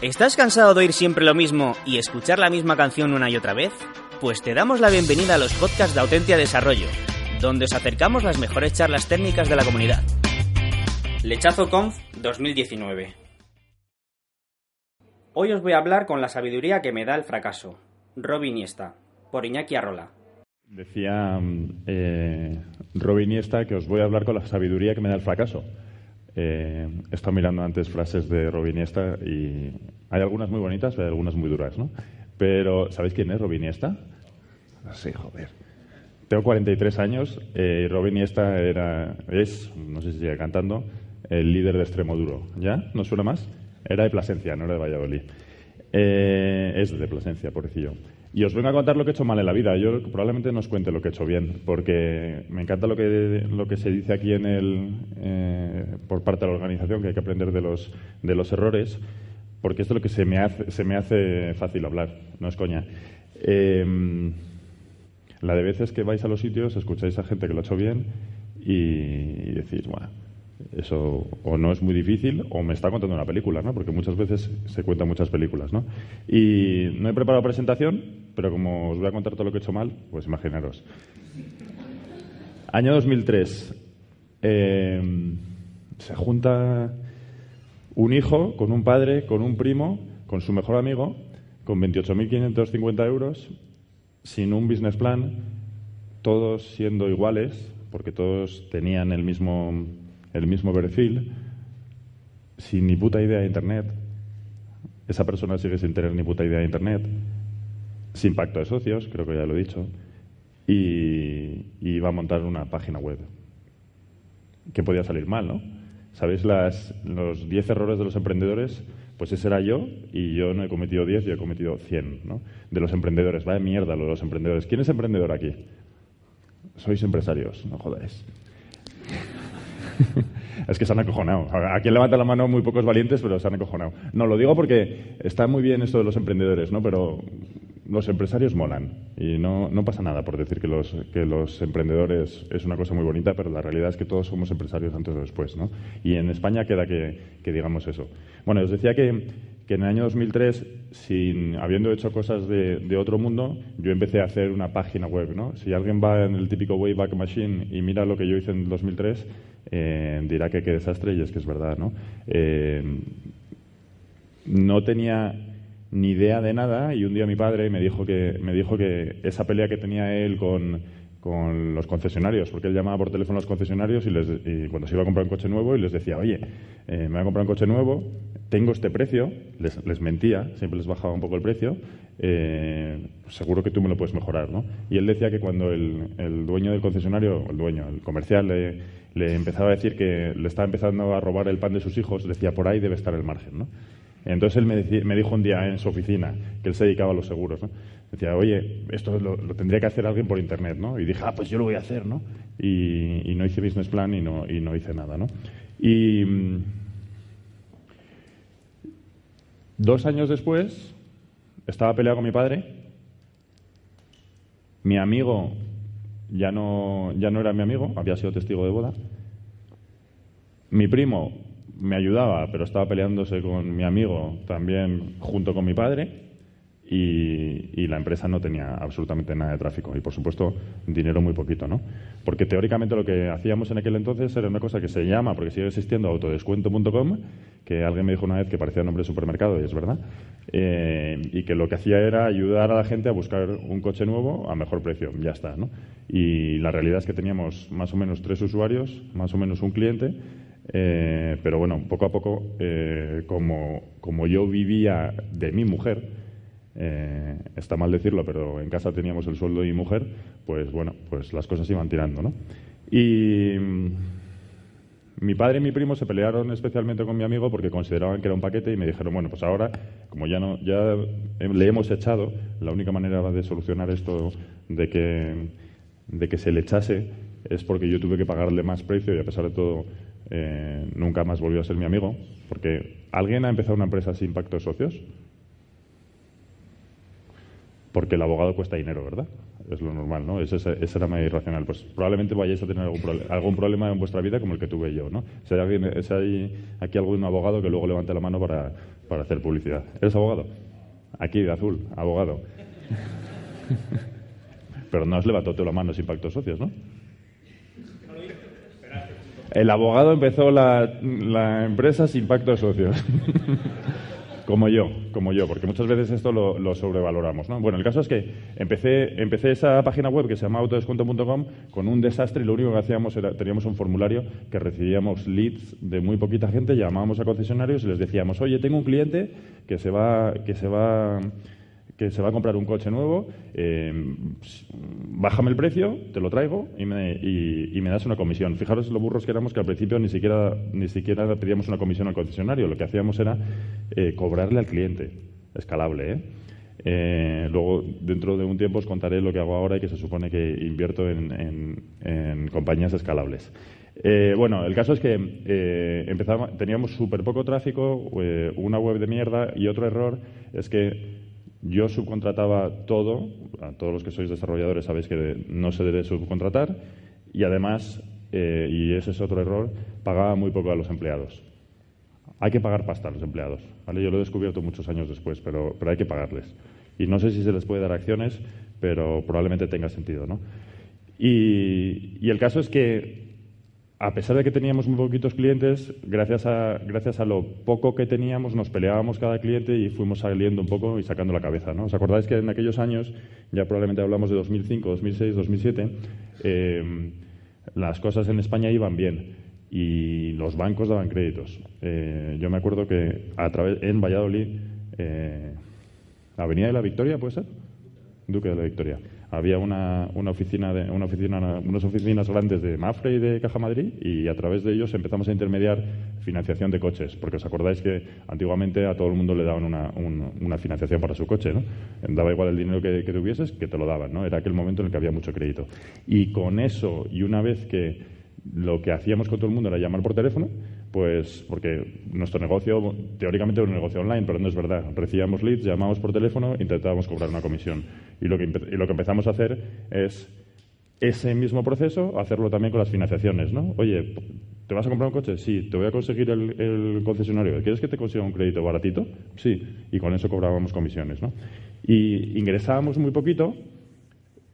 ¿Estás cansado de oír siempre lo mismo y escuchar la misma canción una y otra vez? Pues te damos la bienvenida a los podcasts de Autentia Desarrollo, donde os acercamos las mejores charlas técnicas de la comunidad. Lechazo Conf 2019. Hoy os voy a hablar con la sabiduría que me da el fracaso. Robin Iniesta, por Iñaki Arrola. Decía eh, Robin Iniesta que os voy a hablar con la sabiduría que me da el fracaso. Eh, he estado mirando antes frases de Robin Iniesta y hay algunas muy bonitas, pero hay algunas muy duras, ¿no? Pero, ¿sabéis quién es Robin Iniesta? Sí, joder. Tengo 43 años eh, y Robin Iniesta era, es, no sé si sigue cantando, el líder de extremo duro. ¿Ya? ¿No suena más? Era de Plasencia, no era de Valladolid. Eh, es de Plasencia, pobrecillo. Y os vengo a contar lo que he hecho mal en la vida. Yo probablemente no os cuente lo que he hecho bien, porque me encanta lo que, lo que se dice aquí en el, eh, por parte de la organización, que hay que aprender de los, de los errores, porque esto es lo que se me hace, se me hace fácil hablar, no es coña. Eh, la de veces que vais a los sitios, escucháis a gente que lo ha hecho bien y, y decís, bueno, eso o no es muy difícil o me está contando una película, ¿no? Porque muchas veces se cuentan muchas películas, ¿no? Y no he preparado presentación, pero como os voy a contar todo lo que he hecho mal, pues imaginaros. Año 2003. Eh, se junta un hijo con un padre, con un primo, con su mejor amigo, con 28.550 euros, sin un business plan, todos siendo iguales, porque todos tenían el mismo el mismo perfil, sin ni puta idea de Internet. Esa persona sigue sin tener ni puta idea de Internet, sin pacto de socios, creo que ya lo he dicho, y, y va a montar una página web. Que podía salir mal, ¿no? ¿Sabéis las, los 10 errores de los emprendedores? Pues ese era yo y yo no he cometido 10, yo he cometido 100, ¿no? De los emprendedores. Vaya mierda lo de los emprendedores. ¿Quién es emprendedor aquí? Sois empresarios, no jodáis. es que se han acojonado. A quien levanta la mano muy pocos valientes, pero se han acojonado. No, lo digo porque está muy bien esto de los emprendedores, ¿no? Pero los empresarios molan y no, pasa nada por decir que los, que los emprendedores es una cosa muy bonita, pero la realidad es que todos somos empresarios antes o después, ¿no? Y en España queda que, que digamos eso. Bueno, os decía que, que en el año 2003, sin, habiendo hecho cosas de, otro mundo, yo empecé a hacer una página web, ¿no? Si alguien va en el típico Wayback Machine y mira lo que yo hice en 2003, eh, dirá que qué desastre y es que es verdad, ¿no? Eh, no tenía ni idea de nada y un día mi padre me dijo que, me dijo que esa pelea que tenía él con, con los concesionarios, porque él llamaba por teléfono a los concesionarios y, les, y cuando se iba a comprar un coche nuevo y les decía, oye, eh, me voy a comprar un coche nuevo, tengo este precio, les, les mentía, siempre les bajaba un poco el precio, eh, seguro que tú me lo puedes mejorar, ¿no? Y él decía que cuando el, el dueño del concesionario, el dueño, el comercial, le, le, empezaba a decir que le estaba empezando a robar el pan de sus hijos, decía, por ahí debe estar el margen, ¿no? Entonces él me, dijo un día en su oficina que él se dedicaba a los seguros, ¿no? Decía, oye, esto lo, tendría que hacer alguien por internet, ¿no? Y dije, ah, pues yo lo voy a hacer, ¿no? Y, no hice business plan y no, y no hice nada, ¿no? Y mm, dos años después estaba peleado con mi padre. Mi amigo ya no, ya no era mi amigo, había sido testigo de boda. Mi primo me ayudaba, pero estaba peleándose con mi amigo también junto con mi padre. Y, la empresa no tenía absolutamente nada de tráfico y, por supuesto, dinero muy poquito, ¿no? Porque teóricamente lo que hacíamos en aquel entonces era una cosa que se llama, porque sigue existiendo, autodescuento.com, que alguien me dijo una vez que parecía nombre de supermercado y es verdad, eh, y que lo que hacía era ayudar a la gente a buscar un coche nuevo a mejor precio, ya está, ¿no? Y la realidad es que teníamos más o menos tres usuarios, más o menos un cliente, eh, pero bueno, poco a poco, eh, como, como yo vivía de mi mujer, eh, está mal decirlo, pero en casa teníamos el sueldo y mujer, pues bueno, pues las cosas iban tirando, ¿no? Y mm, Mi padre y mi primo se pelearon especialmente con mi amigo porque consideraban que era un paquete y me dijeron, bueno, pues ahora, como ya, no, ya le hemos echado, la única manera de solucionar esto de que, de que se le echase es porque yo tuve que pagarle más precio y a pesar de todo eh, nunca más volvió a ser mi amigo. Porque ¿alguien ha empezado una empresa sin pacto de socios? Porque el abogado cuesta dinero, ¿verdad? es lo normal, ¿no? Ese, era más irracional. Pues probablemente vayáis a tener algún, algún, problema en vuestra vida como el que tuve yo, ¿no? Si hay, alguien, hay aquí algún abogado que luego levante la mano para, para hacer publicidad. ¿Eres abogado? Aquí, de azul, abogado. Pero no os levantó la mano sin pactos socios, ¿no? El abogado empezó la, la empresa sin pacto de socios. Como yo, como yo, porque muchas veces esto lo, sobrevaloramos. ¿no? Bueno, el caso es que empecé, empecé esa página web que se llama autodescuento.com con un desastre y lo único que hacíamos era, teníamos un formulario que recibíamos leads de muy poquita gente, llamábamos a concesionarios y les decíamos, oye, tengo un cliente que se va, que se va que se va a comprar un coche nuevo, eh, bájame el precio, te lo traigo y me, y, me, das una comisión. Fijaros lo burros que éramos que al principio ni siquiera, ni siquiera pedíamos una comisión al concesionario, lo que hacíamos era eh, cobrarle al cliente, escalable. ¿eh? ¿eh? luego, dentro de un tiempo, os contaré lo que hago ahora y que se supone que invierto en, en, compañías escalables. bueno, el caso es que teníamos súper poco tráfico, una web de mierda y otro error es que yo subcontrataba todo, a todos los que sois desarrolladores sabéis que no se debe subcontratar, y además, eh, y ese es otro error, pagaba muy poco a los empleados. Hay que pagar pasta a los empleados, ¿vale? Yo lo he descubierto muchos años después, pero, pero hay que pagarles. Y no sé si se les puede dar acciones, pero probablemente tenga sentido, ¿no? Y, y el caso es que a pesar de que teníamos muy poquitos clientes, gracias a, gracias a lo poco que teníamos, nos peleábamos cada cliente y fuimos saliendo un poco y sacando la cabeza. ¿no? ¿Os acordáis que en aquellos años, ya probablemente hablamos de 2005, 2006, 2007, las cosas en España iban bien y los bancos daban créditos. Eh, yo me acuerdo que a través, en Valladolid, eh, Avenida de la Victoria, ¿puede ser? Duque de la Victoria había una, una oficina de, una oficina, unas oficinas grandes de Mafre y de Caja Madrid y a través de ellos empezamos a intermediar financiación de coches, porque os acordáis que antiguamente a todo el mundo le daban una, una financiación para su coche, ¿no? Daba igual el dinero que, que, tuvieses, que te lo daban, ¿no? Era aquel momento en el que había mucho crédito. Y con eso, y una vez que lo que hacíamos con todo el mundo era llamar por teléfono, pues porque nuestro negocio, teóricamente era un negocio online, pero no es verdad. Recibíamos leads, llamábamos por teléfono, intentábamos cobrar una comisión. Y lo que, lo que empezamos a hacer es ese mismo proceso, hacerlo también con las financiaciones, ¿no? Oye, ¿te vas a comprar un coche? Sí. ¿Te voy a conseguir el, el concesionario? ¿Quieres que te consiga un crédito baratito? Sí. Y con eso cobrábamos comisiones, ¿no? Y ingresábamos muy poquito,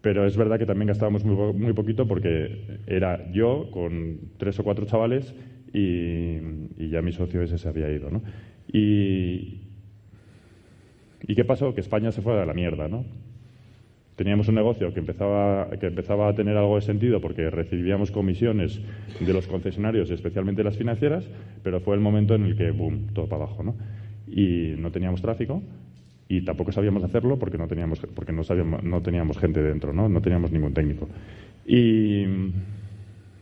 pero es verdad que también gastábamos muy, muy poquito porque era yo con tres o cuatro chavales y, ya mi socio ese se había ido, ¿no? Y, ¿Y qué pasó? Que España se fue a la mierda, ¿no? Teníamos un negocio que empezaba, que empezaba a tener algo de sentido porque recibíamos comisiones de los concesionarios, especialmente las financieras, pero fue el momento en el que, boom, todo para abajo, ¿no? Y no teníamos tráfico y tampoco sabíamos hacerlo porque no teníamos, porque no, sabíamos, no teníamos gente dentro, ¿no? No teníamos ningún técnico. Y,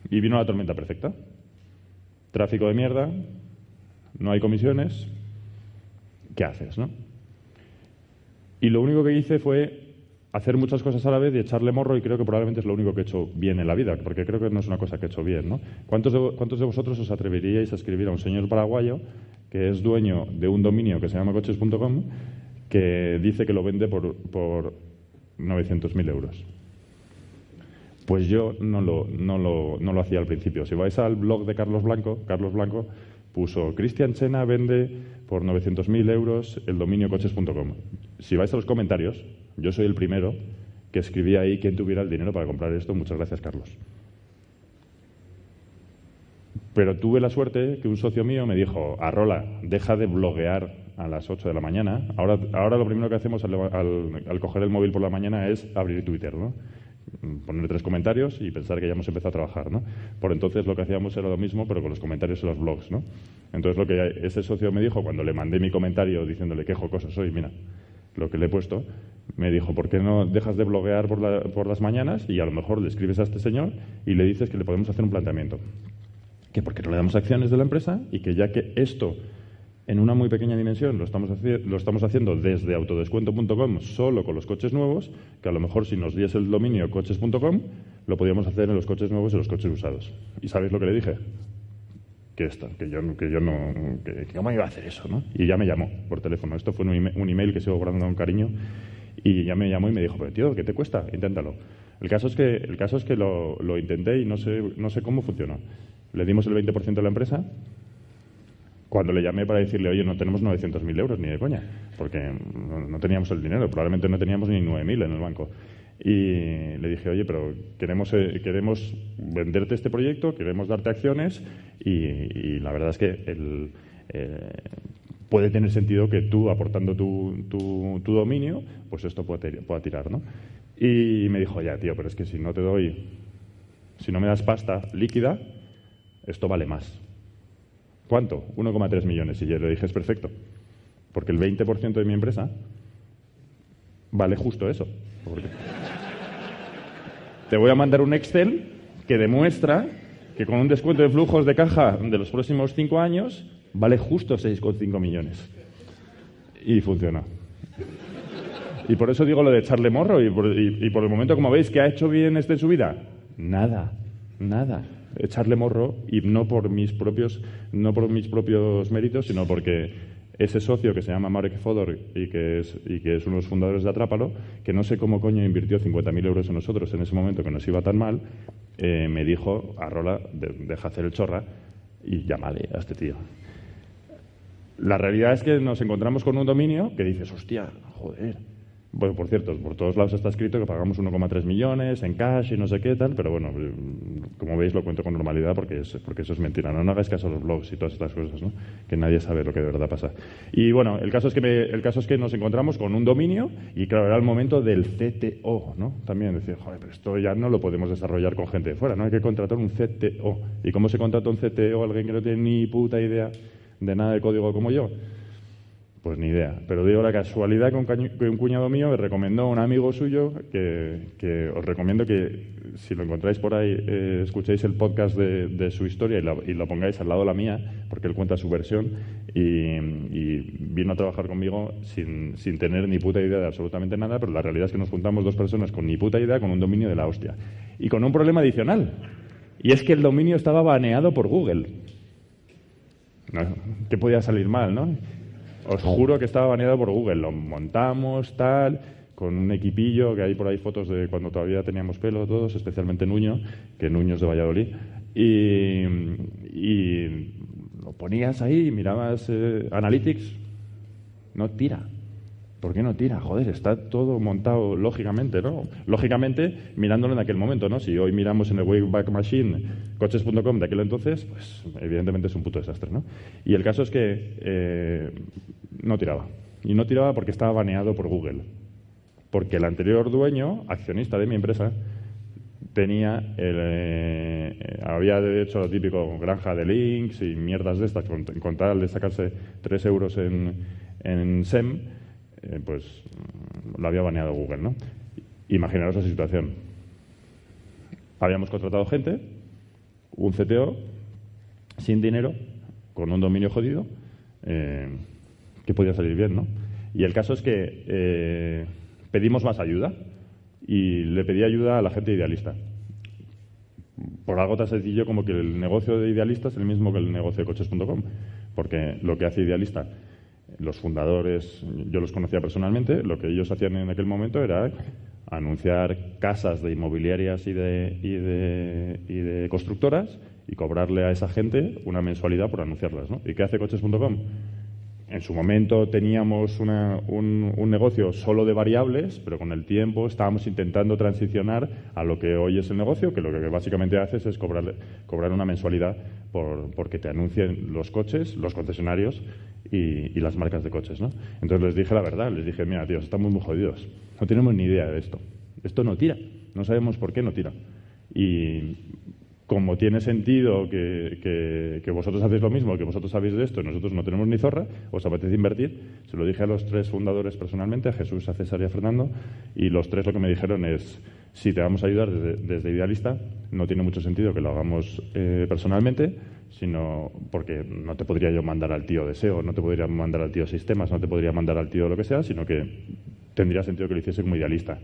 y vino la tormenta perfecta. Tráfico de mierda, no hay comisiones, ¿qué haces, no? Y lo único que hice fue hacer muchas cosas a la vez y echarle morro y creo que probablemente es lo único que he hecho bien en la vida, porque creo que no es una cosa que he hecho bien, ¿no? ¿Cuántos de, de vosotros os atreveríais a escribir a un señor paraguayo que es dueño de un dominio que se llama coches.com que dice que lo vende por, por 900.000 euros? Pues yo no lo, no, lo, no lo hacía al principio. Si vais al blog de Carlos Blanco, Carlos Blanco puso Cristian Chena vende por 900.000 euros el dominio coches.com. Si vais a los comentarios, yo soy el primero que escribía ahí quién tuviera el dinero para comprar esto. Muchas gracias, Carlos. Pero tuve la suerte que un socio mío me dijo, Arrola, deja de bloguear a las 8 de la mañana. Ahora, ahora lo primero que hacemos al, al, al coger el móvil por la mañana es abrir Twitter, ¿no? Poner tres comentarios y pensar que ya hemos empezado a trabajar, ¿no? Por entonces lo que hacíamos era lo mismo, pero con los comentarios en los blogs, ¿no? Entonces lo que ese socio me dijo cuando le mandé mi comentario diciéndole qué cosas soy, mira, lo que le he puesto, me dijo, ¿por qué no dejas de bloguear por, las mañanas y a lo mejor le escribes a este señor y le dices que le podemos hacer un planteamiento? que porque no le damos acciones de la empresa y que ya que esto en una muy pequeña dimensión lo estamos, lo estamos haciendo desde autodescuento.com solo con los coches nuevos, que a lo mejor si nos diese el dominio coches.com lo podíamos hacer en los coches nuevos y los coches usados. ¿Y sabéis lo que le dije? Que esto, que yo, que yo no, que, cómo iba a hacer eso, ¿no? Y ya me llamó por teléfono. Esto fue un email, que sigo guardando con cariño y ya me llamó y me dijo, pero tío, ¿qué te cuesta? Inténtalo. El caso es que, el caso es que lo, lo intenté y no sé, no sé cómo funcionó. Le dimos el 20% de la empresa cuando le llamé para decirle, oye, no tenemos 900.000 euros ni de coña, porque no, teníamos el dinero, probablemente no teníamos ni 9.000 en el banco. Y le dije, oye, pero queremos, eh, queremos venderte este proyecto, queremos darte acciones y, la verdad es que el, eh, puede tener sentido que tú, aportando tu, tu, dominio, pues esto pueda, pueda tirar, ¿no? Y me dijo, ya, tío, pero es que si no te doy, si no me das pasta líquida, esto vale más. ¿Cuánto? 1,3 millones. Y yo le dije, es perfecto. Porque el 20% de mi empresa vale justo eso. Te voy a mandar un Excel que demuestra que con un descuento de flujos de caja de los próximos 5 años vale justo 6,5 millones. Y funciona. Y por eso digo lo de echarle morro. Y por, y por el momento, como veis, ¿qué ha hecho bien este en su vida? Nada, nada echarle morro y no por mis propios, no por mis propios méritos, sino porque ese socio que se llama Marek Fodor y que es, y que es uno de los fundadores de Atrápalo, que no sé cómo coño invirtió 50.000 euros en nosotros en ese momento que nos iba tan mal, eh, me dijo, a Rola, deja hacer el chorra y llámale a este tío. La realidad es que nos encontramos con un dominio que dices, hostia, joder, bueno, por cierto, por todos lados está escrito que pagamos 1,3 millones en cash y no sé qué tal, pero bueno, como veis lo cuento con normalidad porque, es, porque eso es mentira. No, no hagáis caso a los blogs y todas estas cosas, ¿no? que nadie sabe lo que de verdad pasa. Y bueno, el caso es que, el caso es que nos encontramos con un dominio y claro, era el momento del CTO, ¿no? También decir, joder, pero esto ya no lo podemos desarrollar con gente de fuera, ¿no? Hay que contratar un CTO. ¿Y cómo se contrata un CTO? Alguien que no tiene ni puta idea de nada de código como yo. Pues ni idea. Pero digo la casualidad que un, cuñado mío me recomendó a un amigo suyo que, os recomiendo que si lo encontráis por ahí eh, escuchéis el podcast de, su historia y lo, pongáis al lado de la mía porque él cuenta su versión y, vino a trabajar conmigo sin, sin, tener ni puta idea de absolutamente nada, pero la realidad es que nos juntamos dos personas con ni puta idea con un dominio de la hostia. Y con un problema adicional. Y es que el dominio estaba baneado por Google. ¿Qué podía salir mal, no? Os juro que estaba baneado por Google. Lo montamos, tal, con un equipillo, que hay por ahí fotos de cuando todavía teníamos pelo todos, especialmente Nuño, que Nuño es de Valladolid. Y, lo ponías ahí, mirabas eh, Analytics, no tira. ¿Por qué no tira? Joder, está todo montado lógicamente, ¿no? Lógicamente, mirándolo en aquel momento, ¿no? Si hoy miramos en el Wayback Machine, coches.com de aquel entonces, pues evidentemente es un puto desastre, ¿no? Y el caso es que eh, no tiraba. Y no tiraba porque estaba baneado por Google. Porque el anterior dueño, accionista de mi empresa, tenía eh, había hecho lo típico granja de links y mierdas de estas con, con tal de sacarse 3 euros en, en SEM eh, pues lo había baneado Google, ¿no? Imaginaros esa situación. Habíamos contratado gente, un CTO, sin dinero, con un dominio jodido, eh, que podía salir bien, ¿no? Y el caso es que eh, pedimos más ayuda y le pedí ayuda a la gente idealista. Por algo tan sencillo como que el negocio de idealista es el mismo que el negocio de coches.com, porque lo que hace idealista los fundadores, yo los conocía personalmente, lo que ellos hacían en aquel momento era anunciar casas de inmobiliarias y de, y de, y de constructoras y cobrarle a esa gente una mensualidad por anunciarlas. ¿no? ¿Y qué hace coches.com? En su momento teníamos un, negocio solo de variables, pero con el tiempo estábamos intentando transicionar a lo que hoy es el negocio, que lo que básicamente haces es cobrar, cobrar una mensualidad por, porque te anuncien los coches, los concesionarios y, las marcas de coches. ¿no? Entonces les dije la verdad, les dije, mira, tíos, estamos muy jodidos, no tenemos ni idea de esto. Esto no tira, no sabemos por qué no tira. Y como tiene sentido que, vosotros hacéis lo mismo, que vosotros sabéis de esto y nosotros no tenemos ni zorra, os apetece invertir, se lo dije a los tres fundadores personalmente, a Jesús, a César y a Fernando, y los tres lo que me dijeron es, si te vamos a ayudar desde, Idealista, no tiene mucho sentido que lo hagamos eh, personalmente, sino porque no te podría yo mandar al tío de SEO, no te podría mandar al tío sistemas, no te podría mandar al tío lo que sea, sino que tendría sentido que lo hiciese como idealista.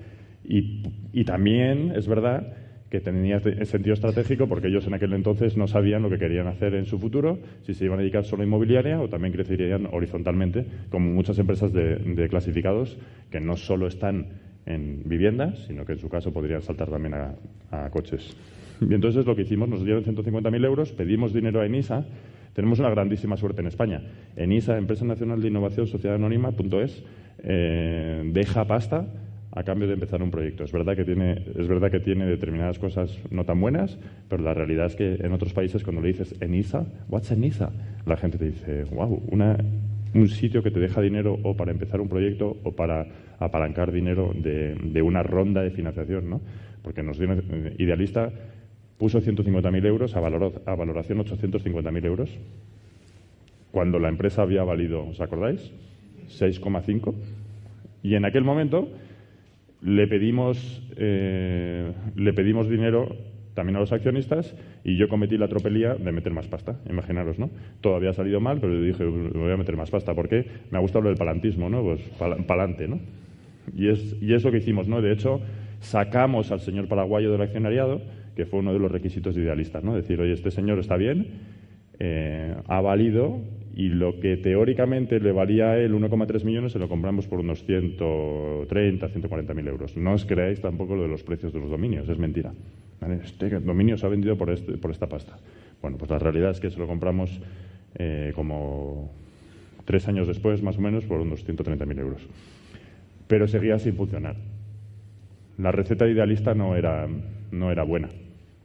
Y también es verdad que tenía sentido estratégico porque ellos en aquel entonces no sabían lo que querían hacer en su futuro, si se iban a dedicar solo a inmobiliaria o también crecerían horizontalmente, como muchas empresas de, clasificados que no solo están en viviendas, sino que en su caso podrían saltar también a, coches. Y entonces lo que hicimos, nos dieron 150.000 euros, pedimos dinero a ENISA, tenemos una grandísima suerte en España. ENISA, Empresa Nacional de Innovación Sociedad Anónima.es, eh, deja pasta a cambio de empezar un proyecto. Es verdad que tiene, es verdad que tiene determinadas cosas no tan buenas, pero la realidad es que en otros países cuando le dices ENISA, what's ENISA, la gente te dice, wow, una, un sitio que te deja dinero o para empezar un proyecto o para apalancar dinero de, de una ronda de financiación, ¿no? Porque nos dio Idealista puso 150.000 euros a, valor, a valoración 850.000 euros cuando la empresa había valido, ¿os acordáis? 6,5 y en aquel momento le pedimos, eh, le pedimos dinero también a los accionistas y yo cometí la tropelía de meter más pasta, imaginaros, ¿no? Todo había salido mal, pero yo dije, voy a meter más pasta. ¿Por qué? Me ha gustado lo del palantismo, ¿no? Pues pa'lante, ¿no? Y es, y es lo que hicimos, ¿no? De hecho, sacamos al señor paraguayo del accionariado, que fue uno de los requisitos de idealistas, ¿no? Decir, oye, este señor está bien, eh, ha valido y lo que teóricamente le valía a él 1,3 millones se lo compramos por unos 130, 140 mil euros. No os creáis tampoco lo de los precios de los dominios, es mentira. Este dominio se ha vendido por, este, por esta pasta. Bueno, pues la realidad es que se lo compramos eh, como tres años después, más o menos, por unos 130 mil euros. Pero seguía sin funcionar. La receta idealista no era, no era buena.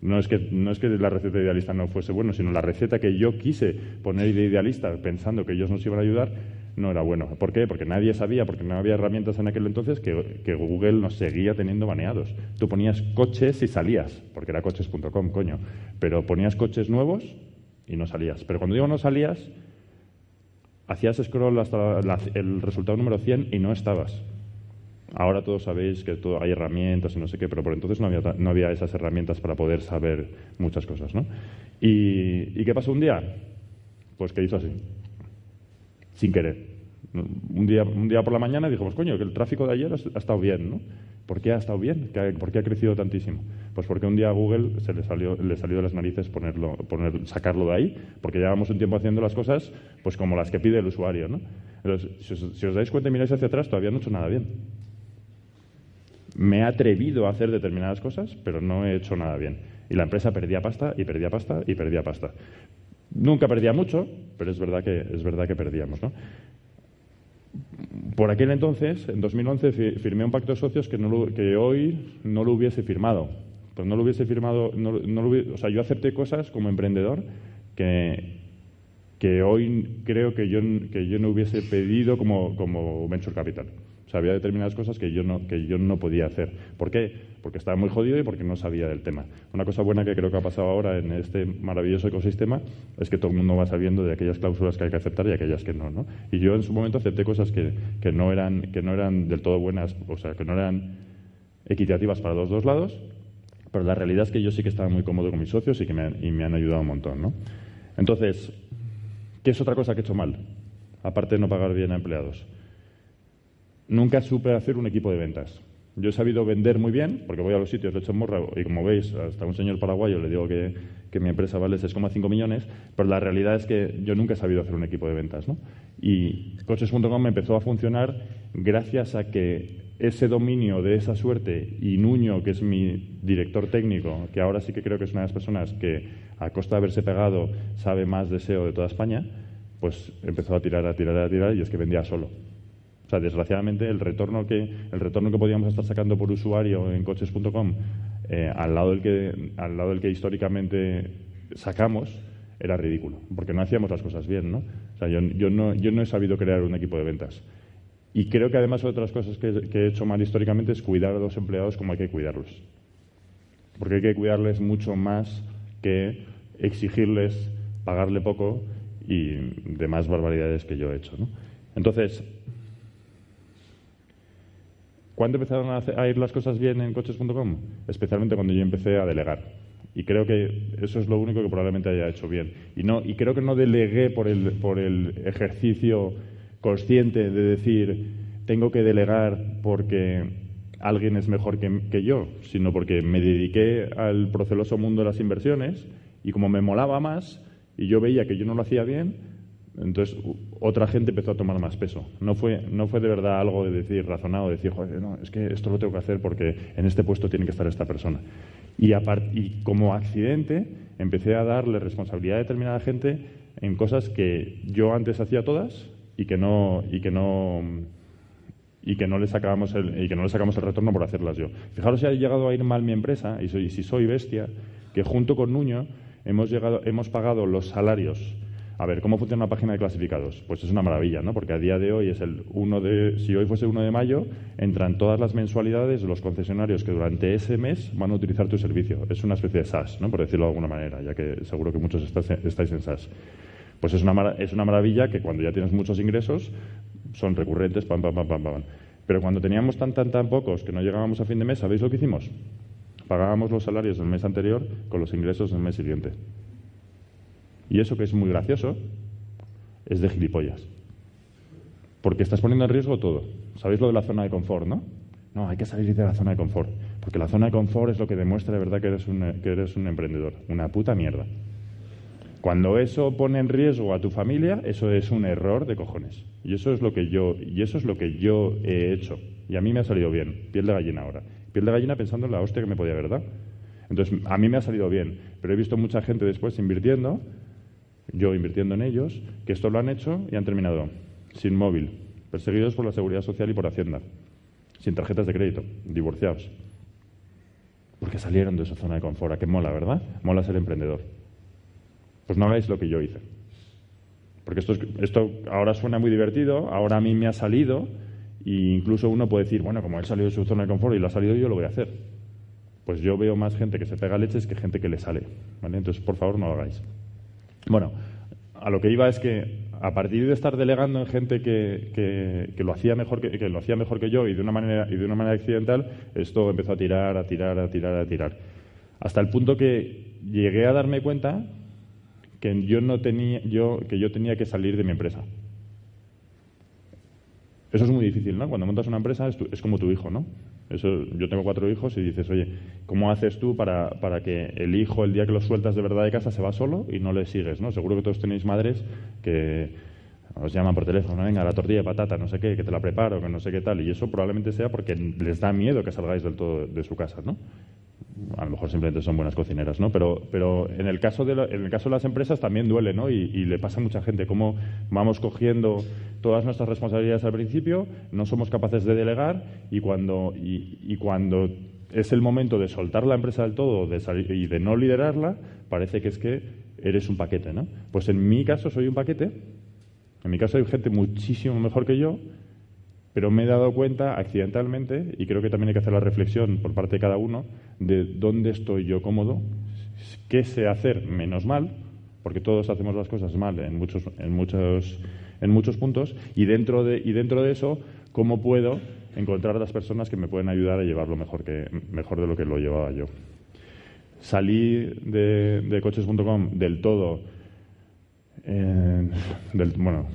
No es, que, no es que la receta idealista no fuese buena, sino la receta que yo quise poner de idealista pensando que ellos nos iban a ayudar no era bueno. ¿Por qué? Porque nadie sabía, porque no había herramientas en aquel entonces que, que Google nos seguía teniendo baneados. Tú ponías coches y salías, porque era coches.com, coño. Pero ponías coches nuevos y no salías. Pero cuando digo no salías, hacías scroll hasta el resultado número 100 y no estabas. Ahora todos sabéis que todo, hay herramientas y no sé qué, pero por entonces no había, no había esas herramientas para poder saber muchas cosas, ¿no? ¿Y, qué pasó un día? Pues que hizo así, sin querer. Un día, un día por la mañana dijimos, coño, que el tráfico de ayer ha, estado bien, ¿no? ¿Por qué ha estado bien? ¿Por qué ha crecido tantísimo? Pues porque un día a Google se le salió, le salió de las narices ponerlo, poner, sacarlo de ahí, porque llevamos un tiempo haciendo las cosas pues como las que pide el usuario, ¿no? si, os, si os dais cuenta y miráis hacia atrás, todavía no he hecho nada bien me he atrevido a hacer determinadas cosas, pero no he hecho nada bien. Y la empresa perdía pasta y perdía pasta y perdía pasta. Nunca perdía mucho, pero es verdad que, es verdad que perdíamos. ¿no? Por aquel entonces, en 2011, firmé un pacto de socios que, que hoy no lo hubiese firmado. Pues no lo hubiese firmado, no, o sea, yo acepté cosas como emprendedor que, que hoy creo que yo, que yo no hubiese pedido como, como venture capital había determinadas cosas que yo, no, que yo no podía hacer. ¿Por qué? Porque estaba muy jodido y porque no sabía del tema. Una cosa buena que creo que ha pasado ahora en este maravilloso ecosistema es que todo el mundo va sabiendo de aquellas cláusulas que hay que aceptar y aquellas que no. ¿no? Y yo en su momento acepté cosas que, que, no eran, que no eran del todo buenas, o sea, que no eran equitativas para los dos lados, pero la realidad es que yo sí que estaba muy cómodo con mis socios y que me y me han ayudado un montón. ¿no? Entonces, ¿qué es otra cosa que he hecho mal? Aparte de no pagar bien a empleados nunca supe hacer un equipo de ventas. Yo he sabido vender muy bien, porque voy a los sitios, le echo morra, y como veis, hasta un señor paraguayo le digo que, mi empresa vale 6,5 millones, pero la realidad es que yo nunca he sabido hacer un equipo de ventas. ¿no? Y coches.com empezó a funcionar gracias a que ese dominio de esa suerte y Nuño, que es mi director técnico, que ahora sí que creo que es una de las personas que, a costa de haberse pegado, sabe más de SEO de toda España, pues empezó a tirar, a tirar, a tirar, y es que vendía solo desgraciadamente, el retorno que, el retorno que podíamos estar sacando por usuario en coches.com eh, al, lado del que, al lado del que históricamente sacamos era ridículo, porque no hacíamos las cosas bien, ¿no? O sea, yo, yo, no, yo no he sabido crear un equipo de ventas. Y creo que además otras cosas que, que he hecho mal históricamente es cuidar a los empleados como hay que cuidarlos. Porque hay que cuidarles mucho más que exigirles pagarle poco y demás barbaridades que yo he hecho. ¿no? Entonces, ¿Cuándo empezaron a, ir las cosas bien en coches.com? Especialmente cuando yo empecé a delegar. Y creo que eso es lo único que probablemente haya hecho bien. Y, no, y creo que no delegué por el, por el ejercicio consciente de decir, tengo que delegar porque alguien es mejor que, que, yo, sino porque me dediqué al proceloso mundo de las inversiones y como me molaba más y yo veía que yo no lo hacía bien, entonces otra gente empezó a tomar más peso. No fue, no fue de verdad algo de decir razonado, de decir, joder, no, es que esto lo tengo que hacer porque en este puesto tiene que estar esta persona. Y, y como accidente empecé a darle responsabilidad a determinada gente en cosas que yo antes hacía todas y que no y que no y que no le sacábamos el, y que no le sacamos el retorno por hacerlas yo. Fijaros si ha llegado a ir mal mi empresa y, soy, si soy bestia, que junto con Nuño hemos llegado hemos pagado los salarios a ver, ¿cómo funciona una página de clasificados? Pues es una maravilla, ¿no? Porque a día de hoy es el 1 de... Si hoy fuese 1 de mayo, entran todas las mensualidades de los concesionarios que durante ese mes van a utilizar tu servicio. Es una especie de SaaS, ¿no? Por decirlo de alguna manera, ya que seguro que muchos estáis en SaaS. Pues es una, es una maravilla que cuando ya tienes muchos ingresos, son recurrentes, pam, pam, pam, pam, pam. Pero cuando teníamos tan, tan, tan pocos que no llegábamos a fin de mes, ¿sabéis lo que hicimos? Pagábamos los salarios del mes anterior con los ingresos del mes siguiente. Y eso que es muy gracioso es de gilipollas. Porque estás poniendo en riesgo todo. ¿Sabéis lo de la zona de confort, no? No, hay que salir de la zona de confort. Porque la zona de confort es lo que demuestra de verdad que eres un, emprendedor. Una puta mierda. Cuando eso pone en riesgo a tu familia, eso es un error de cojones. Y eso es lo que yo, y eso es lo que yo he hecho. Y a mí me ha salido bien. Piel de gallina ahora. Piel de gallina pensando en la hostia que me podía, ¿verdad? Entonces, a mí me ha salido bien. Pero he visto mucha gente después invirtiendo yo invirtiendo en ellos, que esto lo han hecho y han terminado sin móvil, perseguidos por la Seguridad Social y por Hacienda, sin tarjetas de crédito, divorciados. Porque salieron de esa zona de confort, a que mola, ¿verdad? Mola ser emprendedor. Pues no hagáis lo que yo hice. Porque esto, esto ahora suena muy divertido, ahora a mí me ha salido, e incluso uno puede decir, bueno, como él salido de su zona de confort y lo ha salido yo, lo voy a hacer. Pues yo veo más gente que se pega leches que gente que le sale. ¿vale? Entonces, por favor, no lo hagáis. Bueno, a lo que iba es que a partir de estar delegando en gente que, lo hacía mejor que, que, lo hacía mejor que yo y de una manera y de una manera accidental, esto empezó a tirar, a tirar, a tirar, a tirar, hasta el punto que llegué a darme cuenta que yo no tenía yo que yo tenía que salir de mi empresa. Eso es muy difícil, ¿no? Cuando montas una empresa es, es como tu hijo, ¿no? Eso, yo tengo cuatro hijos y dices, oye, ¿cómo haces tú para, para, que el hijo, el día que lo sueltas de verdad de casa, se va solo y no le sigues? ¿no? Seguro que todos tenéis madres que os llaman por teléfono, venga, la tortilla de patata, no sé qué, que te la preparo, que no sé qué tal. Y eso probablemente sea porque les da miedo que salgáis del todo de su casa, ¿no? A lo mejor simplemente son buenas cocineras, ¿no? Pero, pero en, el caso de en el caso de las empresas también duele, ¿no? Y, le pasa a mucha gente cómo vamos cogiendo todas nuestras responsabilidades al principio, no somos capaces de delegar y cuando, y, cuando es el momento de soltar la empresa del todo de y de no liderarla, parece que es que eres un paquete, ¿no? Pues en mi caso soy un paquete, en mi caso hay gente muchísimo mejor que yo pero me he dado cuenta accidentalmente, y creo que también hay que hacer la reflexión por parte de cada uno, de dónde estoy yo cómodo, qué sé hacer menos mal, porque todos hacemos las cosas mal en muchos, en muchos, en muchos puntos, y dentro, de, y dentro de eso, cómo puedo encontrar a las personas que me pueden ayudar a llevarlo mejor, que, mejor de lo que lo llevaba yo. Salí de, de coches.com del todo, del, bueno,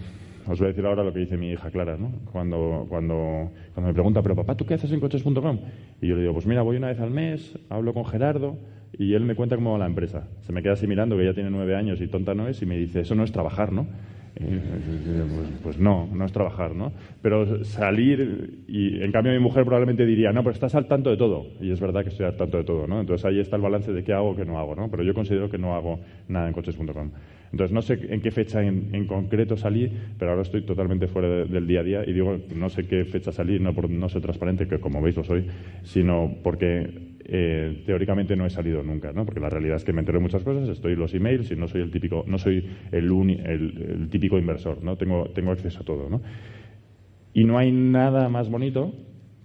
os voy a decir ahora lo que dice mi hija Clara, ¿no? Cuando, cuando, cuando me pregunta, pero papá, ¿tú qué haces en coches.com? Y yo le digo, pues mira, voy una vez al mes, hablo con Gerardo y él me cuenta cómo va la empresa. Se me queda así mirando, que ya tiene nueve años y tonta no es, y me dice, eso no es trabajar, ¿no? Pues, pues, no, no es trabajar, ¿no? Pero salir, y en cambio mi mujer probablemente diría, no, pero estás al tanto de todo. Y es verdad que estoy al tanto de todo, ¿no? Entonces ahí está el balance de qué hago qué no hago, ¿no? Pero yo considero que no hago nada en coches.com. Entonces no sé en qué fecha en, concreto salí, pero ahora estoy totalmente fuera del día a día y digo, no sé qué fecha salí, no por no ser transparente, que como veis lo soy, sino porque eh, teóricamente no he salido nunca, ¿no? Porque la realidad es que me entero de muchas cosas, estoy en los emails y no soy el típico, no soy el, el, típico inversor, ¿no? Tengo, tengo acceso a todo, ¿no? Y no hay nada más bonito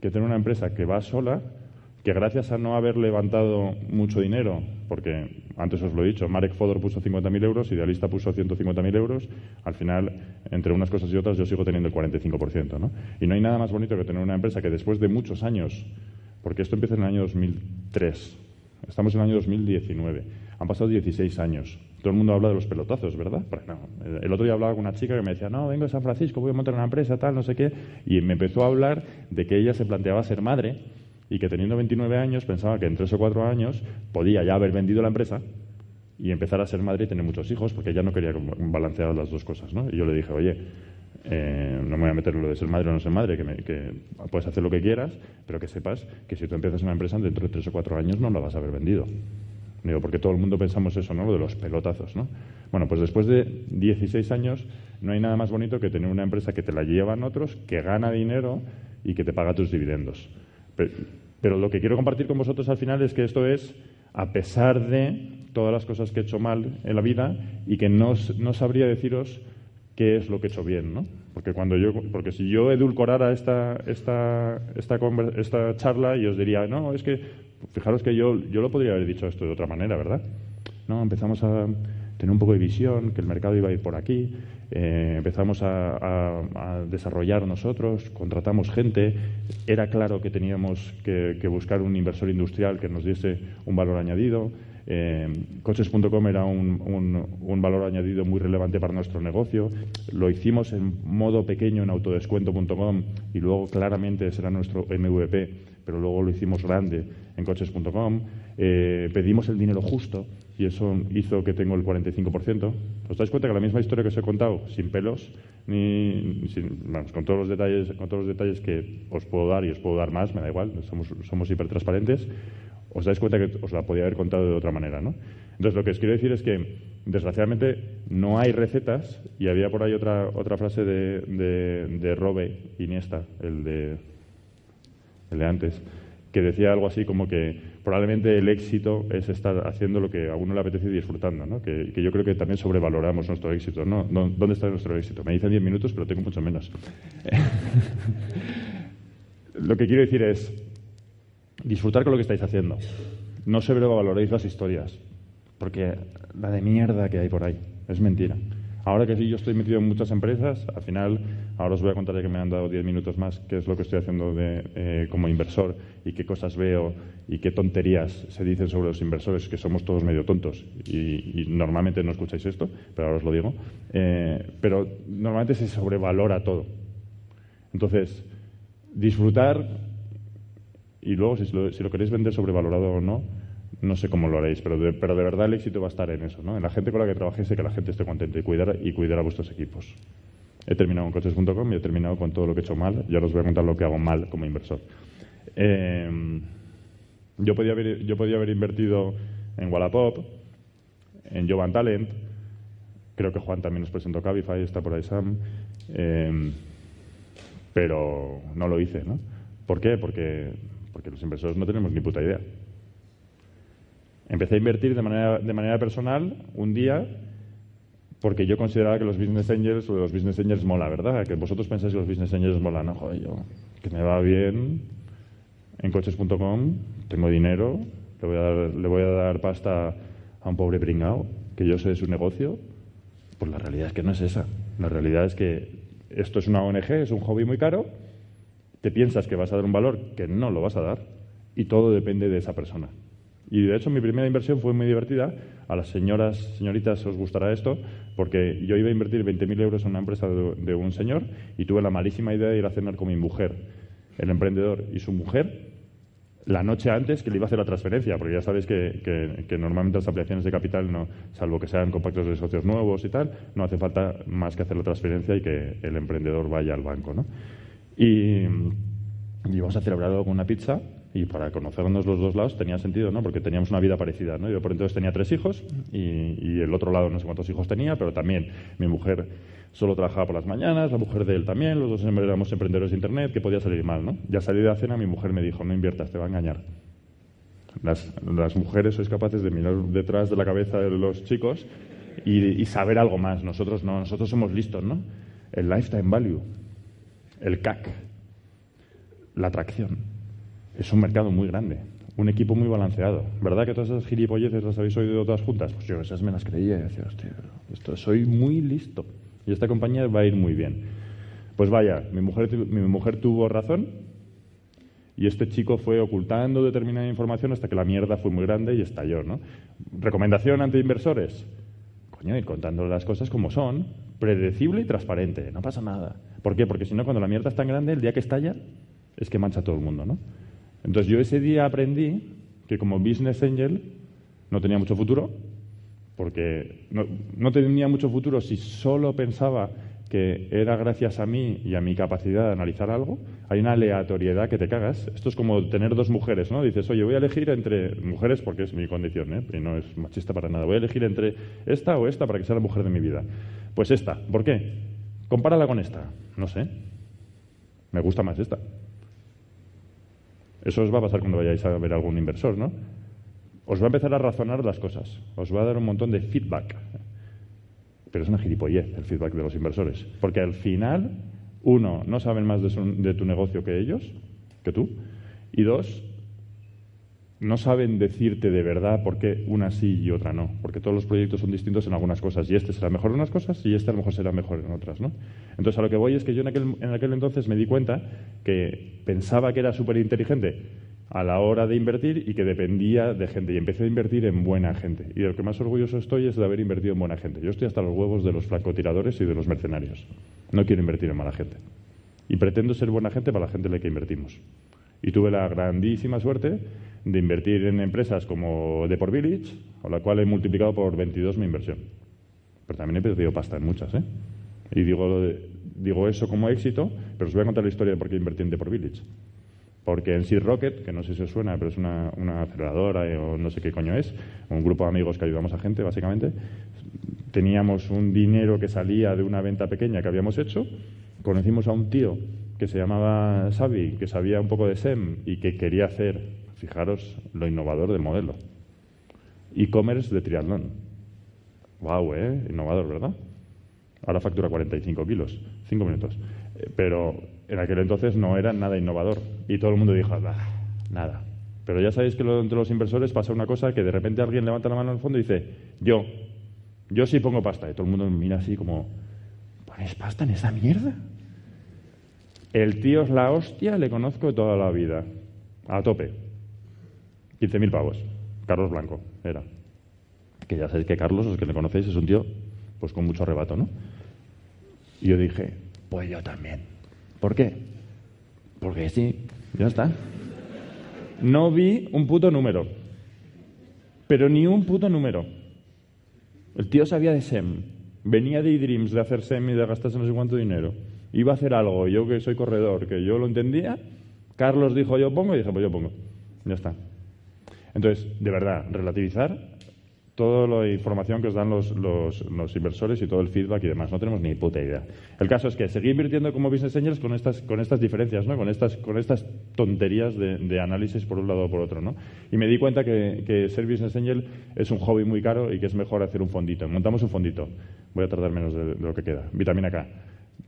que tener una empresa que va sola, que gracias a no haber levantado mucho dinero, porque antes os lo he dicho, Marek Fodor puso 50.000 euros, Idealista puso 150.000 euros, al final, entre unas cosas y otras, yo sigo teniendo el 45%, ¿no? Y no hay nada más bonito que tener una empresa que después de muchos años porque esto empieza en el año 2003, Estamos en el año 2019. Han pasado 16 años. Todo el mundo habla de los pelotazos, ¿verdad? el otro día hablaba con una chica que me decía, no, vengo de San Francisco, voy a montar una empresa, tal, no sé qué. Y me empezó a hablar de que ella se planteaba ser madre y que teniendo 29 años pensaba que en tres o cuatro años podía ya haber vendido la empresa y empezar a ser madre y tener muchos hijos, porque ella no quería balancear las dos cosas, ¿no? Y yo le dije, oye, eh, no me voy a meter lo de ser madre o no ser madre, que, puedes hacer lo que quieras, pero que sepas que si tú empiezas una empresa dentro de tres o cuatro años no la vas a haber vendido. Digo, porque todo el mundo pensamos eso, ¿no? Lo de los pelotazos, ¿no? Bueno, pues después de 16 años no hay nada más bonito que tener una empresa que te la llevan otros, que gana dinero y que te paga tus dividendos. pero lo que quiero compartir con vosotros al final es que esto es a pesar de todas las cosas que he hecho mal en la vida y que no, no sabría deciros qué es lo que he hecho bien, ¿no? Porque cuando yo, porque si yo edulcorara esta, esta, esta, esta charla y os diría, no, es que, fijaros que yo, yo lo podría haber dicho esto de otra manera, ¿verdad? No, empezamos a tener un poco de visión, que el mercado iba a ir por aquí, eh, empezamos a, desarrollar nosotros, contratamos gente, era claro que teníamos que, que buscar un inversor industrial que nos diese un valor añadido, eh, coches.com era un, valor añadido muy relevante para nuestro negocio. Lo hicimos en modo pequeño en autodescuento.com y luego claramente será nuestro MVP, pero luego lo hicimos grande en coches.com. Eh, pedimos el dinero justo y eso hizo que tengo el 45%. ¿Os dais cuenta que la misma historia que os he contado, sin pelos, ni, con, todos los detalles, con todos los detalles que os puedo dar y os puedo dar más, me da igual, somos, somos hiper transparentes, os dais cuenta que os la podía haber contado de otra manera, ¿no? Entonces, lo que os quiero decir es que, desgraciadamente, no hay recetas, y había por ahí otra, otra frase de, de, Robe Iniesta, el de, el de antes, que decía algo así como que probablemente el éxito es estar haciendo lo que a uno le apetece y disfrutando, ¿no? Que, que yo creo que también sobrevaloramos nuestro éxito, ¿no? ¿Dónde está nuestro éxito? Me dicen 10 minutos, pero tengo mucho menos. lo que quiero decir es, disfrutar con lo que estáis haciendo. No sobrevaloréis las historias, porque la de mierda que hay por ahí es mentira. Ahora que sí, yo estoy metido en muchas empresas, al final, ahora os voy a contar ya que me han dado 10 minutos más qué es lo que estoy haciendo de, eh, como inversor y qué cosas veo y qué tonterías se dicen sobre los inversores, que somos todos medio tontos y, normalmente no escucháis esto, pero ahora os lo digo. Eh, pero normalmente se sobrevalora todo. Entonces, disfrutar y luego, si lo, queréis vender sobrevalorado o no, no sé cómo lo haréis, pero de, pero de verdad el éxito va a estar en eso, ¿no? En la gente con la que trabajéis y que la gente esté contenta y cuidar, y cuidar a vuestros equipos. He terminado con coches.com y he terminado con todo lo que he hecho mal. Ya os voy a contar lo que hago mal como inversor. Em, yo, podía haber, yo podía haber invertido en Wallapop, en Jovan Talent. Creo que Juan también nos presentó Cabify, está por ahí Sam. Em, pero no lo hice, ¿no? ¿Por qué? Porque porque los inversores no tenemos ni puta idea. Empecé a invertir de manera, de manera personal un día porque yo consideraba que los business angels o los business angels mola, ¿verdad? Que vosotros pensáis que los business angels mola, no, joder, yo, que me va bien en coches.com, tengo dinero, le voy, a dar, le voy a dar pasta a un pobre pringao, que yo sé de su negocio. Pues la realidad es que no es esa. La realidad es que esto es una ONG, es un hobby muy caro, te piensas que vas a dar un valor que no lo vas a dar y todo depende de esa persona. Y de hecho mi primera inversión fue muy divertida. A las señoras, señoritas os gustará esto, porque yo iba a invertir 20.000 euros en una empresa de, un señor y tuve la malísima idea de ir a cenar con mi mujer, el emprendedor y su mujer, la noche antes que le iba a hacer la transferencia, porque ya sabéis que, que, normalmente las ampliaciones de capital, no, salvo que sean compactos de socios nuevos y tal, no hace falta más que hacer la transferencia y que el emprendedor vaya al banco. ¿no? Y, íbamos a celebrarlo con una pizza y para conocernos los dos lados tenía sentido, ¿no? Porque teníamos una vida parecida, ¿no? Yo por entonces tenía tres hijos y, el otro lado no sé cuántos hijos tenía, pero también mi mujer solo trabajaba por las mañanas, la mujer de él también, los dos éramos emprendedores de Internet, que podía salir mal, ¿no? Ya salí de la cena, mi mujer me dijo, no inviertas, te va a engañar. Las, las mujeres sois capaces de mirar detrás de la cabeza de los chicos y, y saber algo más. Nosotros no, nosotros somos listos, ¿no? El lifetime value el CAC, la atracción. Es un mercado muy grande, un equipo muy balanceado. ¿Verdad que todas esas gilipolleces las habéis oído todas juntas? Pues yo esas me las creía y decía, hostia, esto, soy muy listo y esta compañía va a ir muy bien. Pues vaya, mi mujer, mi mujer tuvo razón Y este chico fue ocultando determinada información hasta que la mierda fue muy grande y estalló, ¿no? Recomendación ante inversores. Coño, ir contando las cosas como son, predecible y transparente, no pasa nada. ¿Por qué? Porque si no, cuando la mierda es tan grande, el día que estalla, es que mancha todo el mundo, ¿no? Entonces yo ese día aprendí que como business angel no tenía mucho futuro, porque no, no tenía mucho futuro si solo pensaba que era gracias a mí y a mi capacidad de analizar algo, hay una aleatoriedad que te cagas. Esto es como tener dos mujeres, ¿no? Dices, oye, voy a elegir entre mujeres porque es mi condición, ¿eh? Y no es machista para nada. Voy a elegir entre esta o esta para que sea la mujer de mi vida. Pues esta. ¿Por qué? Compárala con esta. No sé. Me gusta más esta. Eso os va a pasar cuando vayáis a ver algún inversor, ¿no? Os va a empezar a razonar las cosas. Os va a dar un montón de feedback pero es una gilipollez el feedback de los inversores. Porque al final, uno, no saben más de, tu negocio que ellos, que tú. Y dos, no saben decirte de verdad por qué una sí y otra no, porque todos los proyectos son distintos en algunas cosas, y este será mejor en unas cosas y este a lo mejor será mejor en otras, ¿no? Entonces, a lo que voy es que yo en aquel, en aquel entonces me di cuenta que pensaba que era súper inteligente a la hora de invertir y que dependía de gente. Y empecé a invertir en buena gente. Y lo que más orgulloso estoy es de haber invertido en buena gente. Yo estoy hasta los huevos de los francotiradores y de los mercenarios. No quiero invertir en mala gente. Y pretendo ser buena gente para la gente en la que invertimos. Y tuve la grandísima suerte de invertir en empresas como Deport Village, con la cual he multiplicado por 22 mi inversión. Pero también he perdido pasta en muchas, ¿eh? Y digo, digo eso como éxito, pero os voy a contar la historia de por qué invertí en Deport Village. Porque en Sea Rocket, que no sé si os suena, pero es una, aceleradora eh, o no sé qué coño es, un grupo de amigos que ayudamos a gente, básicamente, teníamos un dinero que salía de una venta pequeña que habíamos hecho, conocimos a un tío que se llamaba Xavi, que sabía un poco de SEM y que quería hacer, fijaros, lo innovador del modelo, e-commerce de triatlón. Wow, ¿eh? Innovador, ¿verdad? Ahora factura 45 kilos, 5 minutos. Eh, pero en aquel entonces no era nada innovador. Y todo el mundo dijo, nada. Pero ya sabéis que entre los inversores pasa una cosa que de repente alguien levanta la mano al fondo y dice, yo, yo sí pongo pasta. Y todo el mundo mira así como, ¿pones pasta en esa mierda? El tío es la hostia, le conozco de toda la vida. A tope. 15.000 pavos. Carlos Blanco, era. Que ya sabéis que Carlos, los que le conocéis, es un tío pues con mucho arrebato, ¿no? Y yo dije, pues yo también. ¿Por qué? Porque sí, ya está. No vi un puto número. Pero ni un puto número. El tío sabía de SEM. Venía de eDreams de hacer SEM y de gastarse no sé cuánto dinero. Iba a hacer algo. Yo que soy corredor, que yo lo entendía. Carlos dijo yo pongo y dije pues yo pongo. Ya está. Entonces, de verdad, relativizar toda la información que os dan los, los, inversores y todo el feedback y demás. No tenemos ni puta idea. El caso es que seguí invirtiendo como business angels con estas, con estas diferencias, ¿no? con, estas, con estas tonterías de, análisis por un lado o por otro. ¿no? Y me di cuenta que, que, ser business angel es un hobby muy caro y que es mejor hacer un fondito. Montamos un fondito. Voy a tardar menos de, de lo que queda. Vitamina K.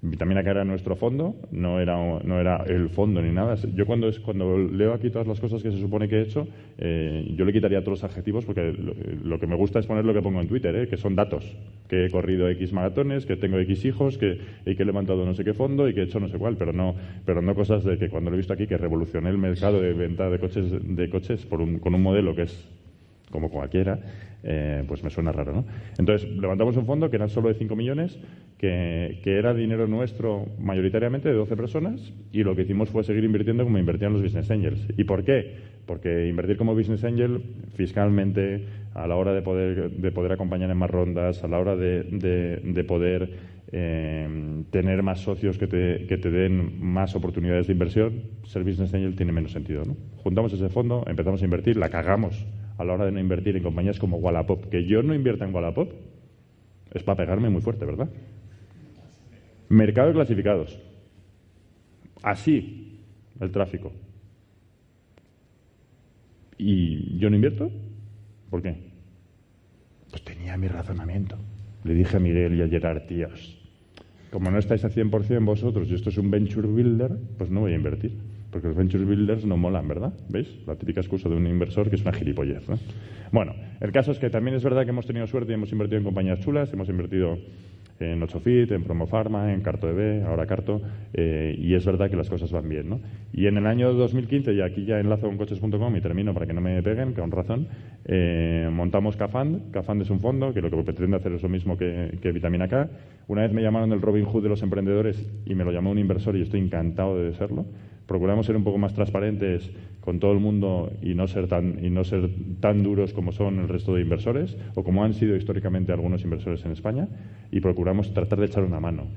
Vitamina K era nuestro fondo, no era, no era el fondo ni nada. Yo cuando, es, cuando leo aquí todas las cosas que se supone que he hecho, eh, yo le quitaría todos los adjetivos porque lo, que me gusta es poner lo que pongo en Twitter, eh, que son datos. Que he corrido X maratones, que tengo X hijos, que, que he levantado no sé qué fondo y que he hecho no sé cuál, pero no, pero no cosas de que cuando lo he visto aquí que revolucioné el mercado de venta de coches, de coches por un, con un modelo que es como cualquiera, eh, pues me suena raro, ¿no? Entonces, levantamos un fondo que era solo de 5 millones, que, era dinero nuestro mayoritariamente de 12 personas, y lo que hicimos fue seguir invirtiendo como invertían los business angels. ¿Y por qué? Porque invertir como business angel fiscalmente, a la hora de poder, de poder acompañar en más rondas, a la hora de, poder eh, tener más socios que te, que te den más oportunidades de inversión, ser business angel tiene menos sentido, ¿no? Juntamos ese fondo, empezamos a invertir, la cagamos a la hora de no invertir en compañías como Wallapop. Que yo no invierta en Wallapop es para pegarme muy fuerte, ¿verdad? Mercado de clasificados. Así el tráfico. ¿Y yo no invierto? ¿Por qué? Pues tenía mi razonamiento. Le dije a Miguel y a Gerard, tíos, como no estáis a 100% vosotros y esto es un venture builder, pues no voy a invertir. Porque los venture builders no molan, ¿verdad? ¿Veis? La típica excusa de un inversor que es una gilipollez. ¿no? Bueno, el caso es que también es verdad que hemos tenido suerte y hemos invertido en compañías chulas, hemos invertido en 8fit, en Promofarma, en CartoEB, ahora Carto, eh, y es verdad que las cosas van bien. ¿no? Y en el año 2015, y aquí ya enlazo con coches.com y termino para que no me peguen, con razón, eh, montamos Cafand. Cafand es un fondo que lo que pretende hacer es lo mismo que, que Vitamina K. Una vez me llamaron del Robin Hood de los emprendedores y me lo llamó un inversor y estoy encantado de serlo procuramos ser un poco más transparentes con todo el mundo y no ser tan y no ser tan duros como son el resto de inversores o como han sido históricamente algunos inversores en España y procuramos tratar de echar una mano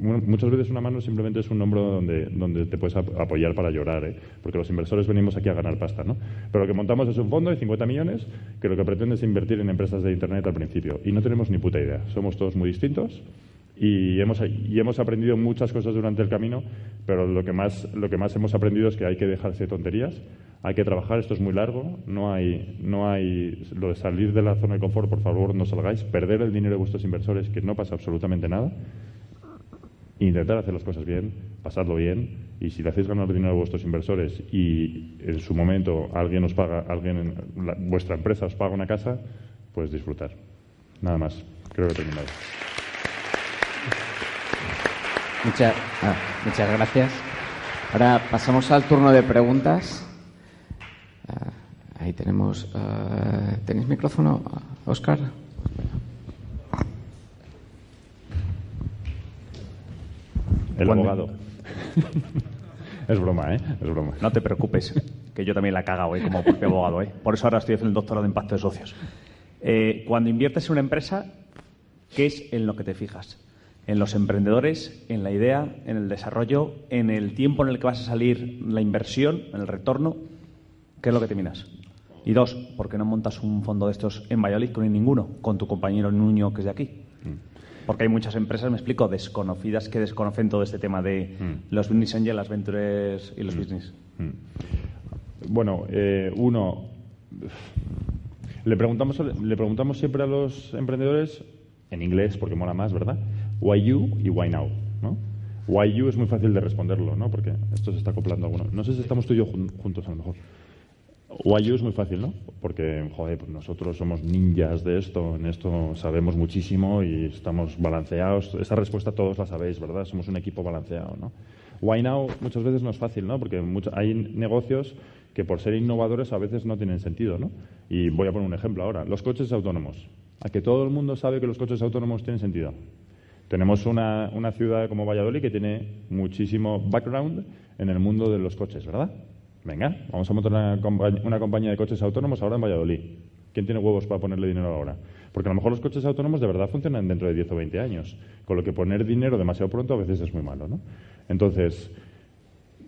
muchas veces una mano simplemente es un hombro donde donde te puedes apoyar para llorar ¿eh? porque los inversores venimos aquí a ganar pasta no pero lo que montamos es un fondo de 50 millones que lo que pretende es invertir en empresas de internet al principio y no tenemos ni puta idea. Somos todos muy distintos y hemos, y hemos aprendido muchas cosas durante el camino, pero lo que, más, lo que más hemos aprendido es que hay que dejarse tonterías, hay que trabajar, esto es muy largo, no hay, no hay lo de salir de la zona de confort, por favor, no salgáis, perder el dinero de vuestros inversores, que no pasa absolutamente nada, intentar hacer las cosas bien, pasarlo bien, y si le hacéis ganar dinero a vuestros inversores y en su momento alguien os paga, alguien, vuestra empresa os paga una casa, pues disfrutar. Nada más. Creo que he terminado. Muchas, ah, muchas gracias. Ahora pasamos al turno de preguntas. Ah, ahí tenemos. Ah, ¿Tenéis micrófono, Oscar? El abogado. es broma, ¿eh? Es broma. No te preocupes, que yo también la he cagado ¿eh? como propio abogado. ¿eh? Por eso ahora estoy haciendo el doctorado de impacto de socios. Eh, cuando inviertes en una empresa, ¿qué es en lo que te fijas? En los emprendedores, en la idea, en el desarrollo, en el tiempo en el que vas a salir la inversión, en el retorno, ¿qué es lo que te miras? Y dos, ¿por qué no montas un fondo de estos en Valladolid con ninguno, con tu compañero Nuño que es de aquí? Mm. Porque hay muchas empresas, me explico, desconocidas que desconocen todo este tema de mm. los business angels, las ventures y los mm. business. Bueno, eh, uno, le preguntamos, le preguntamos siempre a los emprendedores en inglés porque mola más, ¿verdad? Why you y why now, ¿no? Why you es muy fácil de responderlo, ¿no? Porque esto se está acoplando a. No sé si estamos tú y yo juntos a lo mejor. Why you es muy fácil, ¿no? Porque, joder, pues nosotros somos ninjas de esto, en esto sabemos muchísimo y estamos balanceados. Esa respuesta todos la sabéis, ¿verdad? Somos un equipo balanceado, ¿no? Why now muchas veces no es fácil, ¿no? Porque hay negocios que por ser innovadores a veces no tienen sentido, ¿no? Y voy a poner un ejemplo ahora. Los coches autónomos. A que todo el mundo sabe que los coches autónomos tienen sentido. Tenemos una, ciudad como Valladolid que tiene muchísimo background en el mundo de los coches, ¿verdad? Venga, vamos a montar una, compañía de coches autónomos ahora en Valladolid. ¿Quién tiene huevos para ponerle dinero ahora? Porque a lo mejor los coches autónomos de verdad funcionan dentro de 10 o 20 años, con lo que poner dinero demasiado pronto a veces es muy malo, ¿no? Entonces,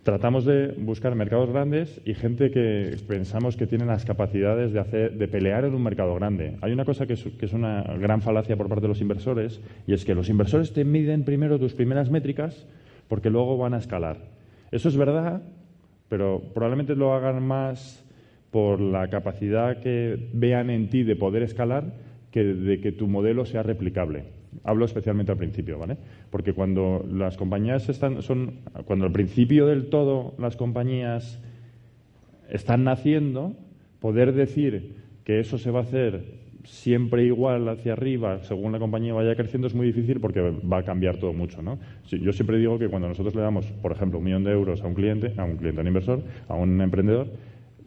tratamos de buscar mercados grandes y gente que pensamos que tiene las capacidades de, hacer, de pelear en un mercado grande. Hay una cosa que es, que es, una gran falacia por parte de los inversores y es que los inversores te miden primero tus primeras métricas porque luego van a escalar. Eso es verdad, pero probablemente lo hagan más por la capacidad que vean en ti de poder escalar que de que tu modelo sea replicable. Hablo especialmente al principio, ¿vale? Porque cuando las compañías están, son, cuando al principio del todo las compañías están naciendo, poder decir que eso se va a hacer siempre igual hacia arriba, según la compañía vaya creciendo, es muy difícil porque va a cambiar todo mucho, ¿no? Yo siempre digo que cuando nosotros le damos, por ejemplo, un millón de euros a un cliente, a un cliente, a un inversor, a un emprendedor,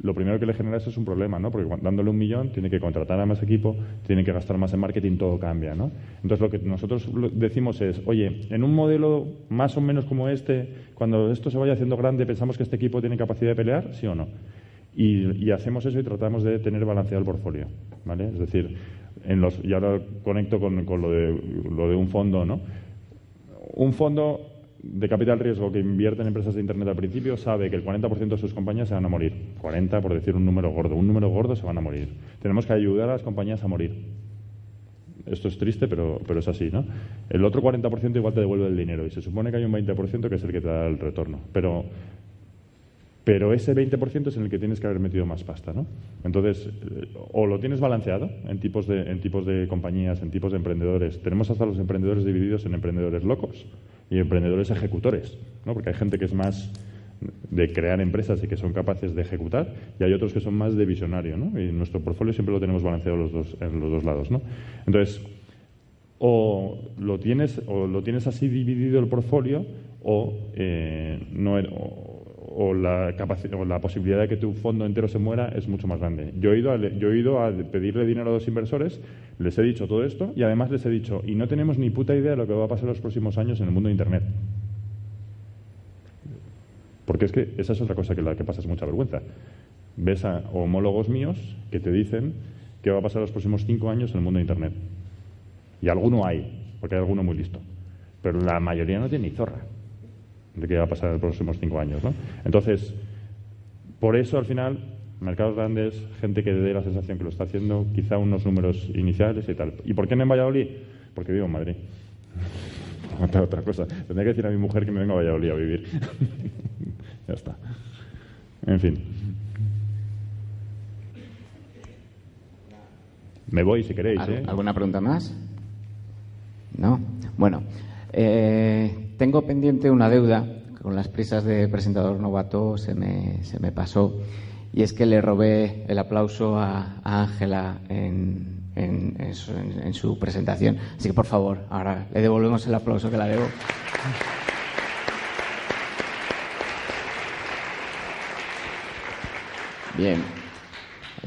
lo primero que le genera eso es un problema, ¿no? Porque dándole un millón tiene que contratar a más equipo, tiene que gastar más en marketing, todo cambia, ¿no? Entonces lo que nosotros decimos es, oye, en un modelo más o menos como este, cuando esto se vaya haciendo grande, pensamos que este equipo tiene capacidad de pelear, ¿sí o no? Y, hacemos eso y tratamos de tener balanceado el portfolio, ¿vale? Es decir, y ahora conecto con, con lo, de, lo de un fondo, ¿no? Un fondo de capital riesgo que invierte en empresas de Internet al principio sabe que el 40% de sus compañías se van a morir. 40 por decir un número gordo. Un número gordo se van a morir. Tenemos que ayudar a las compañías a morir. Esto es triste, pero, pero es así, ¿no? El otro 40% igual te devuelve el dinero y se supone que hay un 20% que es el que te da el retorno. Pero, pero ese 20% es en el que tienes que haber metido más pasta, ¿no? Entonces, eh, o lo tienes balanceado en tipos, de, en tipos de compañías, en tipos de emprendedores. Tenemos hasta los emprendedores divididos en emprendedores locos y emprendedores ejecutores, ¿no? porque hay gente que es más de crear empresas y que son capaces de ejecutar y hay otros que son más de visionario ¿no? y nuestro portfolio siempre lo tenemos balanceado los dos, en los dos lados ¿no? entonces o lo tienes, o lo tienes así dividido el portfolio o, eh, no, er, o, la o la posibilidad de que tu fondo entero se muera es mucho más grande. Yo he, ido a, pedirle dinero a los inversores, les he dicho todo esto y además les he dicho, y no tenemos ni puta idea de lo que va a pasar en los próximos años en el mundo de Internet. Porque es que esa es otra cosa que la que pasa es mucha vergüenza. Ves a homólogos míos que te dicen qué va a pasar los próximos cinco años en el mundo de Internet. Y alguno hay, porque hay alguno muy listo. Pero la mayoría no tiene ni zorra de qué va a pasar en los próximos cinco años. ¿no? Entonces, por eso al final, mercados grandes, gente que dé la sensación que lo está haciendo, quizá unos números iniciales y tal. ¿Y por qué no en Valladolid? Porque vivo en Madrid. otra cosa. Tendría que decir a mi mujer que me venga a Valladolid a vivir. ya está. En fin. Me voy si queréis. ¿eh? ¿Alguna pregunta más? No. Bueno, eh, tengo pendiente una deuda. Con las prisas de presentador novato se me, se me pasó. Y es que le robé el aplauso a Ángela en, en, su, presentación. Así que, por favor, ahora le devolvemos el aplauso que la debo. Bien.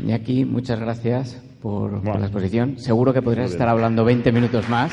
Iñaki, muchas gracias por, la exposición. Seguro que podrías estar hablando 20 minutos más.